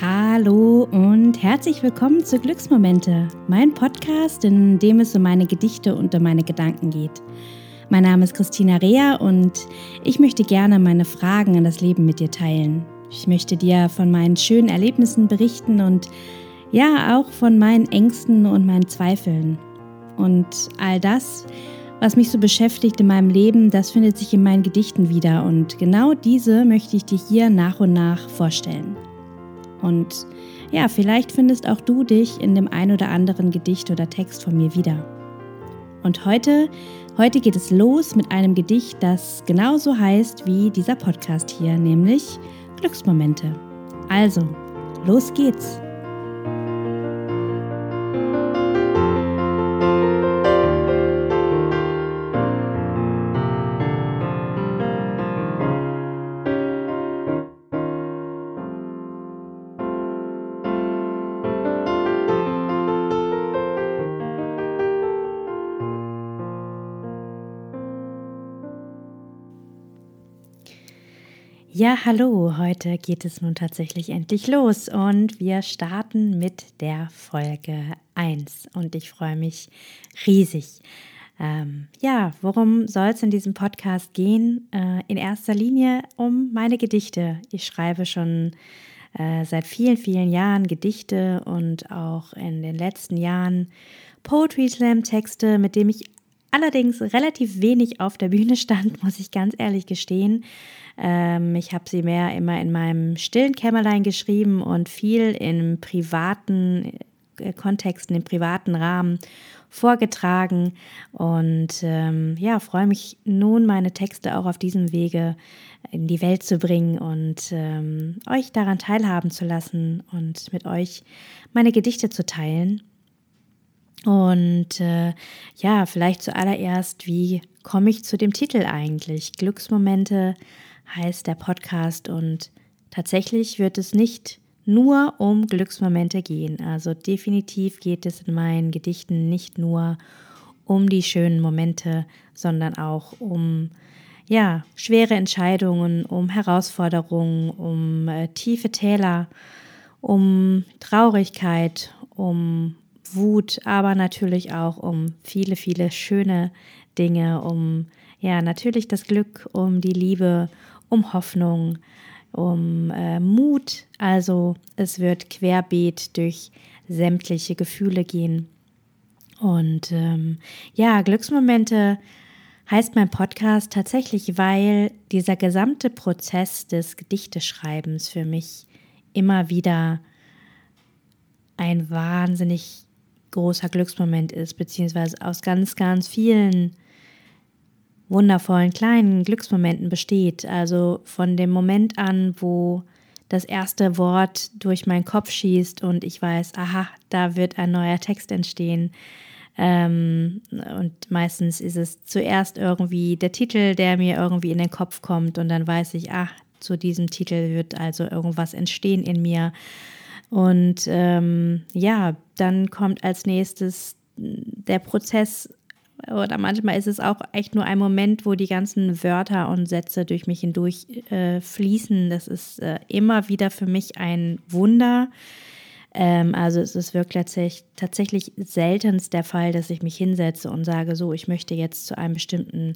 Hallo und herzlich willkommen zu Glücksmomente, mein Podcast, in dem es um meine Gedichte und um meine Gedanken geht. Mein Name ist Christina Rea und ich möchte gerne meine Fragen an das Leben mit dir teilen. Ich möchte dir von meinen schönen Erlebnissen berichten und ja, auch von meinen Ängsten und meinen Zweifeln. Und all das, was mich so beschäftigt in meinem Leben, das findet sich in meinen Gedichten wieder und genau diese möchte ich dir hier nach und nach vorstellen. Und ja, vielleicht findest auch du dich in dem ein oder anderen Gedicht oder Text von mir wieder. Und heute, heute geht es los mit einem Gedicht, das genauso heißt wie dieser Podcast hier, nämlich Glücksmomente. Also, los geht's! Ja, hallo, heute geht es nun tatsächlich endlich los und wir starten mit der Folge 1 und ich freue mich riesig. Ähm, ja, worum soll es in diesem Podcast gehen? Äh, in erster Linie um meine Gedichte. Ich schreibe schon äh, seit vielen, vielen Jahren Gedichte und auch in den letzten Jahren Poetry Slam Texte, mit dem ich allerdings relativ wenig auf der Bühne stand, muss ich ganz ehrlich gestehen. Ähm, ich habe sie mehr immer in meinem stillen Kämmerlein geschrieben und viel in privaten äh, Kontexten, im privaten Rahmen vorgetragen. Und ähm, ja, freue mich nun, meine Texte auch auf diesem Wege in die Welt zu bringen und ähm, euch daran teilhaben zu lassen und mit euch meine Gedichte zu teilen. Und äh, ja, vielleicht zuallererst, wie komme ich zu dem Titel eigentlich? Glücksmomente heißt der Podcast und tatsächlich wird es nicht nur um Glücksmomente gehen. Also definitiv geht es in meinen Gedichten nicht nur um die schönen Momente, sondern auch um ja, schwere Entscheidungen, um Herausforderungen, um äh, tiefe Täler, um Traurigkeit, um Wut, aber natürlich auch um viele, viele schöne Dinge, um ja, natürlich das Glück, um die Liebe, um Hoffnung, um äh, Mut. Also es wird querbeet durch sämtliche Gefühle gehen. Und ähm, ja, Glücksmomente heißt mein Podcast tatsächlich, weil dieser gesamte Prozess des Gedichteschreibens für mich immer wieder ein wahnsinnig großer Glücksmoment ist, beziehungsweise aus ganz, ganz vielen wundervollen kleinen Glücksmomenten besteht. Also von dem Moment an, wo das erste Wort durch meinen Kopf schießt und ich weiß, aha, da wird ein neuer Text entstehen. Ähm, und meistens ist es zuerst irgendwie der Titel, der mir irgendwie in den Kopf kommt und dann weiß ich, ach, zu diesem Titel wird also irgendwas entstehen in mir. Und ähm, ja, dann kommt als nächstes der Prozess oder manchmal ist es auch echt nur ein Moment, wo die ganzen Wörter und Sätze durch mich hindurch äh, fließen. Das ist äh, immer wieder für mich ein Wunder. Ähm, also es ist wirklich tatsächlich, tatsächlich seltenst der Fall, dass ich mich hinsetze und sage, so, ich möchte jetzt zu einem bestimmten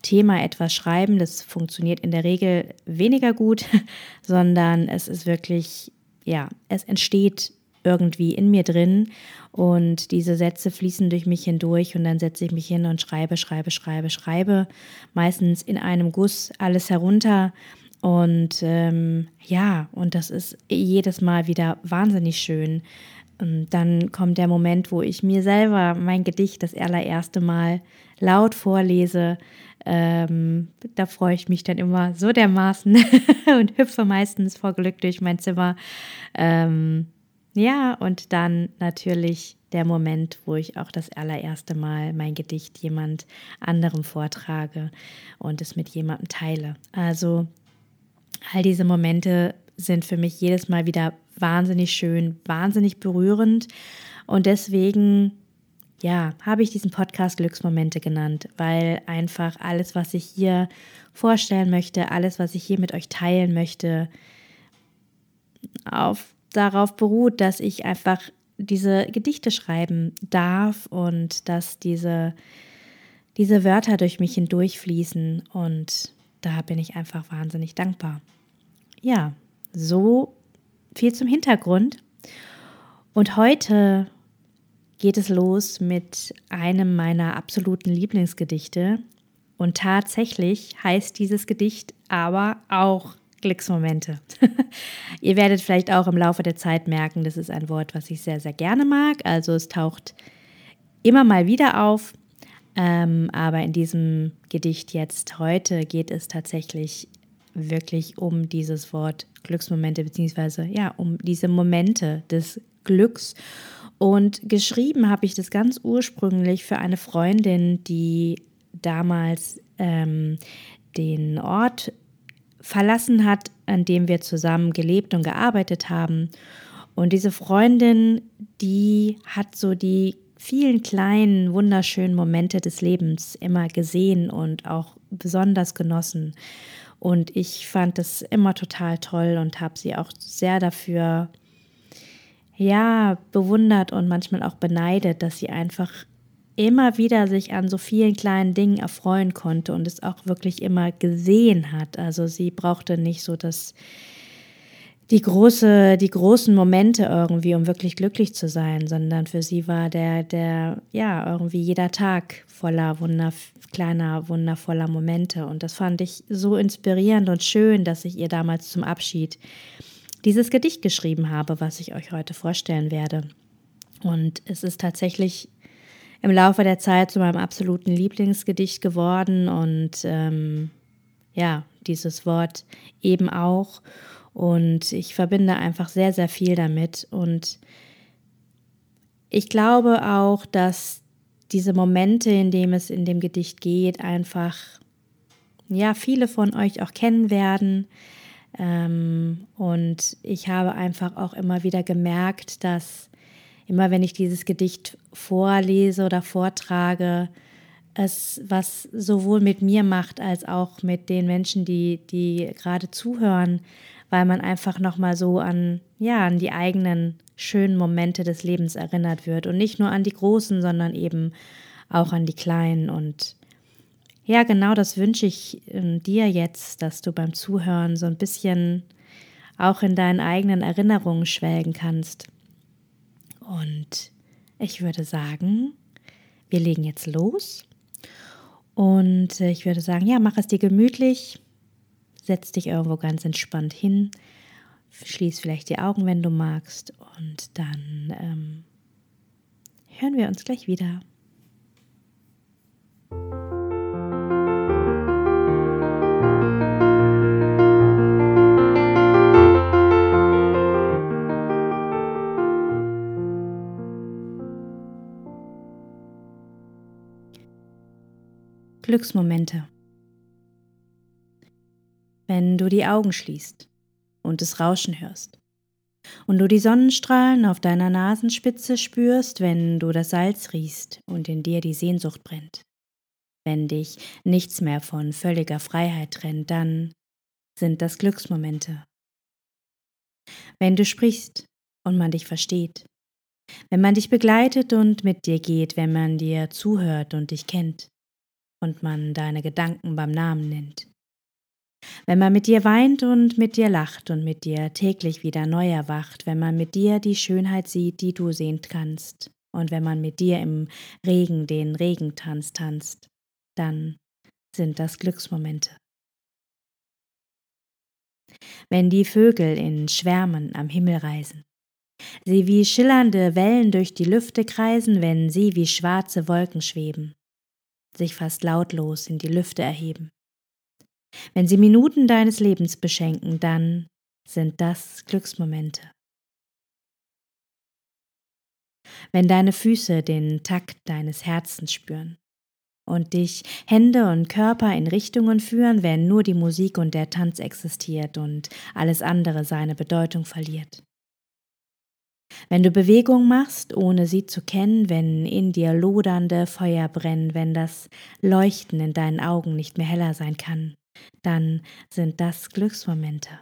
Thema etwas schreiben. Das funktioniert in der Regel weniger gut, sondern es ist wirklich, ja, es entsteht irgendwie in mir drin und diese Sätze fließen durch mich hindurch und dann setze ich mich hin und schreibe, schreibe, schreibe, schreibe, meistens in einem Guss alles herunter und ähm, ja, und das ist jedes Mal wieder wahnsinnig schön. Dann kommt der Moment, wo ich mir selber mein Gedicht das allererste Mal laut vorlese. Ähm, da freue ich mich dann immer so dermaßen und hüpfe meistens vor Glück durch mein Zimmer. Ähm, ja, und dann natürlich der Moment, wo ich auch das allererste Mal mein Gedicht jemand anderem vortrage und es mit jemandem teile. Also all diese Momente sind für mich jedes Mal wieder wahnsinnig schön, wahnsinnig berührend und deswegen ja, habe ich diesen Podcast Glücksmomente genannt, weil einfach alles, was ich hier vorstellen möchte, alles, was ich hier mit euch teilen möchte, auf darauf beruht, dass ich einfach diese Gedichte schreiben darf und dass diese, diese Wörter durch mich hindurchfließen. Und da bin ich einfach wahnsinnig dankbar. Ja, so viel zum Hintergrund. Und heute geht es los mit einem meiner absoluten Lieblingsgedichte. Und tatsächlich heißt dieses Gedicht aber auch Glücksmomente. Ihr werdet vielleicht auch im Laufe der Zeit merken, das ist ein Wort, was ich sehr, sehr gerne mag. Also es taucht immer mal wieder auf. Ähm, aber in diesem Gedicht jetzt heute geht es tatsächlich wirklich um dieses Wort Glücksmomente, beziehungsweise ja, um diese Momente des Glücks. Und geschrieben habe ich das ganz ursprünglich für eine Freundin, die damals ähm, den Ort verlassen hat, an dem wir zusammen gelebt und gearbeitet haben. Und diese Freundin, die hat so die vielen kleinen, wunderschönen Momente des Lebens immer gesehen und auch besonders genossen. Und ich fand das immer total toll und habe sie auch sehr dafür, ja, bewundert und manchmal auch beneidet, dass sie einfach immer wieder sich an so vielen kleinen Dingen erfreuen konnte und es auch wirklich immer gesehen hat. Also sie brauchte nicht so das die große, die großen Momente irgendwie, um wirklich glücklich zu sein, sondern für sie war der, der, ja, irgendwie jeder Tag voller wunder, kleiner, wundervoller Momente. Und das fand ich so inspirierend und schön, dass ich ihr damals zum Abschied dieses Gedicht geschrieben habe, was ich euch heute vorstellen werde. Und es ist tatsächlich im Laufe der Zeit zu meinem absoluten Lieblingsgedicht geworden und ähm, ja, dieses Wort eben auch. Und ich verbinde einfach sehr, sehr viel damit. Und ich glaube auch, dass diese Momente, in denen es in dem Gedicht geht, einfach, ja, viele von euch auch kennen werden. Ähm, und ich habe einfach auch immer wieder gemerkt, dass immer wenn ich dieses Gedicht vorlese oder vortrage, es was sowohl mit mir macht als auch mit den Menschen, die, die gerade zuhören, weil man einfach nochmal so an, ja, an die eigenen schönen Momente des Lebens erinnert wird und nicht nur an die großen, sondern eben auch an die kleinen. Und ja, genau das wünsche ich ähm, dir jetzt, dass du beim Zuhören so ein bisschen auch in deinen eigenen Erinnerungen schwelgen kannst. Und ich würde sagen, wir legen jetzt los. Und ich würde sagen, ja, mach es dir gemütlich. Setz dich irgendwo ganz entspannt hin. Schließ vielleicht die Augen, wenn du magst. Und dann ähm, hören wir uns gleich wieder. Glücksmomente. Wenn du die Augen schließt und das Rauschen hörst und du die Sonnenstrahlen auf deiner Nasenspitze spürst, wenn du das Salz riechst und in dir die Sehnsucht brennt. Wenn dich nichts mehr von völliger Freiheit trennt, dann sind das Glücksmomente. Wenn du sprichst und man dich versteht, wenn man dich begleitet und mit dir geht, wenn man dir zuhört und dich kennt, und man deine Gedanken beim Namen nennt. Wenn man mit dir weint und mit dir lacht und mit dir täglich wieder neu erwacht, wenn man mit dir die Schönheit sieht, die du sehen kannst, und wenn man mit dir im Regen den Regentanz tanzt, dann sind das Glücksmomente. Wenn die Vögel in Schwärmen am Himmel reisen, sie wie schillernde Wellen durch die Lüfte kreisen, wenn sie wie schwarze Wolken schweben, sich fast lautlos in die Lüfte erheben. Wenn sie Minuten deines Lebens beschenken, dann sind das Glücksmomente. Wenn deine Füße den Takt deines Herzens spüren und dich Hände und Körper in Richtungen führen, wenn nur die Musik und der Tanz existiert und alles andere seine Bedeutung verliert. Wenn du Bewegung machst, ohne sie zu kennen, wenn in dir lodernde Feuer brennen, wenn das Leuchten in deinen Augen nicht mehr heller sein kann, dann sind das Glücksmomente.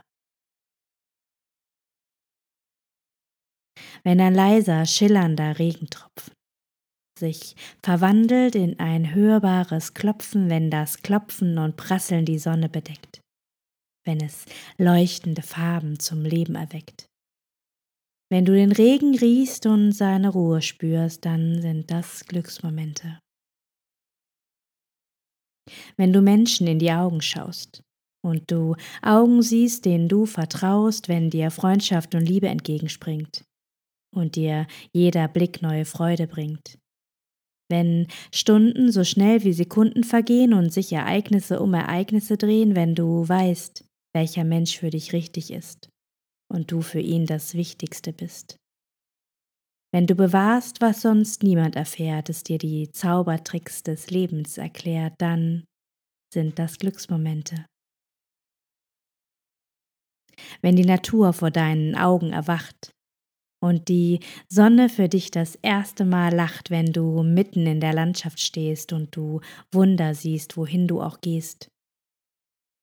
wenn ein leiser, schillernder Regentropfen sich verwandelt in ein hörbares Klopfen, wenn das Klopfen und Prasseln die Sonne bedeckt, wenn es leuchtende Farben zum Leben erweckt. Wenn du den Regen riechst und seine Ruhe spürst, dann sind das Glücksmomente. Wenn du Menschen in die Augen schaust und du Augen siehst, denen du vertraust, wenn dir Freundschaft und Liebe entgegenspringt und dir jeder Blick neue Freude bringt. Wenn Stunden so schnell wie Sekunden vergehen und sich Ereignisse um Ereignisse drehen, wenn du weißt, welcher Mensch für dich richtig ist und du für ihn das Wichtigste bist. Wenn du bewahrst, was sonst niemand erfährt, es dir die Zaubertricks des Lebens erklärt, dann sind das Glücksmomente. Wenn die Natur vor deinen Augen erwacht und die Sonne für dich das erste Mal lacht, wenn du mitten in der Landschaft stehst und du Wunder siehst, wohin du auch gehst,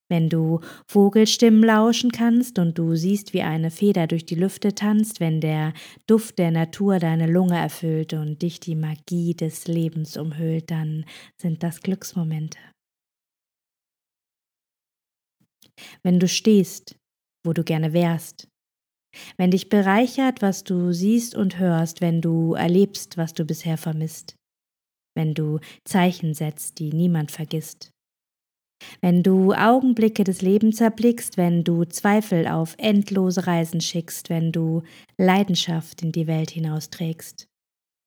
wenn du Vogelstimmen lauschen kannst und du siehst, wie eine Feder durch die Lüfte tanzt, wenn der Duft der Natur deine Lunge erfüllt und dich die Magie des Lebens umhüllt, dann sind das Glücksmomente. Wenn du stehst, wo du gerne wärst, wenn dich bereichert, was du siehst und hörst, wenn du erlebst, was du bisher vermisst, wenn du Zeichen setzt, die niemand vergisst, wenn du Augenblicke des Lebens erblickst, wenn du Zweifel auf endlose Reisen schickst, wenn du Leidenschaft in die Welt hinausträgst,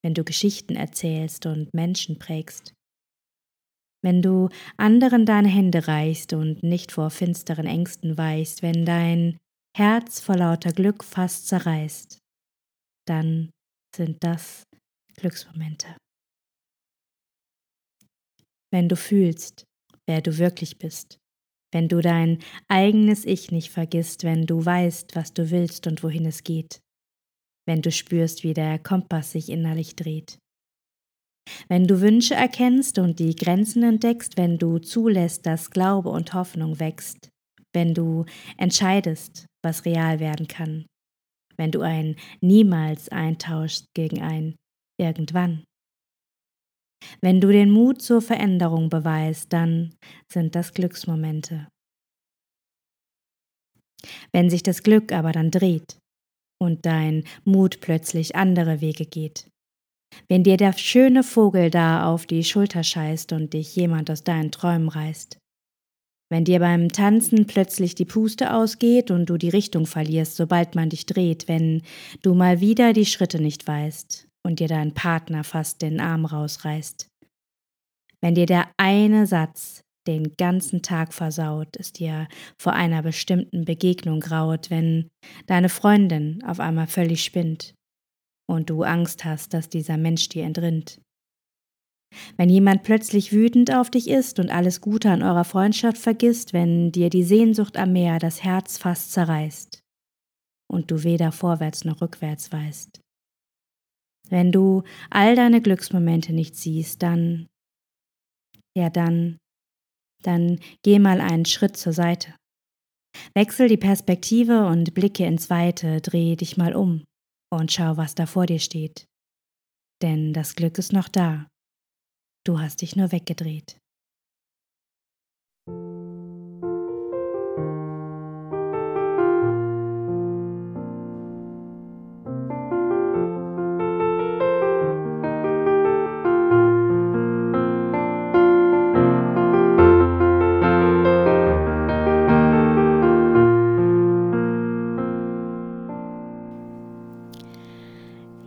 wenn du Geschichten erzählst und Menschen prägst, wenn du anderen deine Hände reichst und nicht vor finsteren Ängsten weichst, wenn dein Herz vor lauter Glück fast zerreißt, dann sind das Glücksmomente. Wenn du fühlst, wer du wirklich bist. Wenn du dein eigenes Ich nicht vergisst, wenn du weißt, was du willst und wohin es geht. Wenn du spürst, wie der Kompass sich innerlich dreht. Wenn du Wünsche erkennst und die Grenzen entdeckst, wenn du zulässt, dass Glaube und Hoffnung wächst, wenn du entscheidest, was real werden kann, wenn du ein Niemals eintauschst gegen ein Irgendwann. Wenn du den Mut zur Veränderung beweist, dann sind das Glücksmomente. Wenn sich das Glück aber dann dreht und dein Mut plötzlich andere Wege geht, wenn dir der schöne Vogel da auf die Schulter scheißt und dich jemand aus deinen Träumen reißt, wenn dir beim Tanzen plötzlich die Puste ausgeht und du die Richtung verlierst, sobald man dich dreht, wenn du mal wieder die Schritte nicht weißt, und dir dein Partner fast den Arm rausreißt. Wenn dir der eine Satz den ganzen Tag versaut, es dir vor einer bestimmten Begegnung graut, wenn deine Freundin auf einmal völlig spinnt und du Angst hast, dass dieser Mensch dir entrinnt. Wenn jemand plötzlich wütend auf dich ist und alles Gute an eurer Freundschaft vergisst, wenn dir die Sehnsucht am Meer das Herz fast zerreißt und du weder vorwärts noch rückwärts weißt. Wenn du all deine Glücksmomente nicht siehst, dann, ja dann, dann geh mal einen Schritt zur Seite. Wechsel die Perspektive und blicke ins Weite, dreh dich mal um und schau, was da vor dir steht. Denn das Glück ist noch da. Du hast dich nur weggedreht.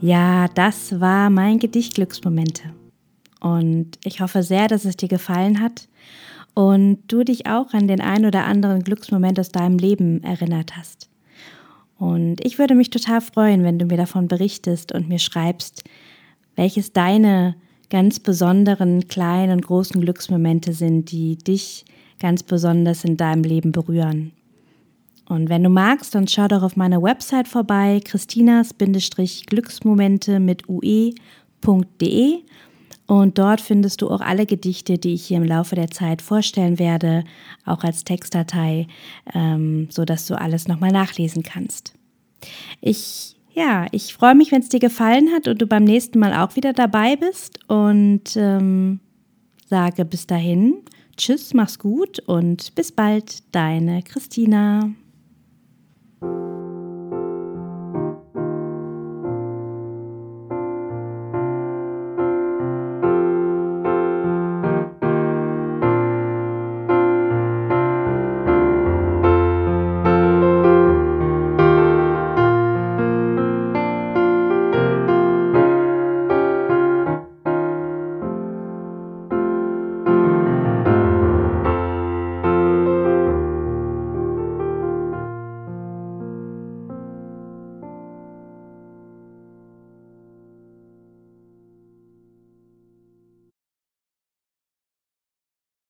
Ja, das war mein Gedicht Glücksmomente. Und ich hoffe sehr, dass es dir gefallen hat und du dich auch an den ein oder anderen Glücksmoment aus deinem Leben erinnert hast. Und ich würde mich total freuen, wenn du mir davon berichtest und mir schreibst, welches deine ganz besonderen kleinen und großen Glücksmomente sind, die dich ganz besonders in deinem Leben berühren. Und wenn du magst, dann schau doch auf meiner Website vorbei, christinas-glücksmomente mit ue.de. Und dort findest du auch alle Gedichte, die ich hier im Laufe der Zeit vorstellen werde, auch als Textdatei, ähm, so dass du alles nochmal nachlesen kannst. Ich ja, ich freue mich, wenn es dir gefallen hat und du beim nächsten Mal auch wieder dabei bist und ähm, sage bis dahin, tschüss, mach's gut und bis bald, deine Christina. thank you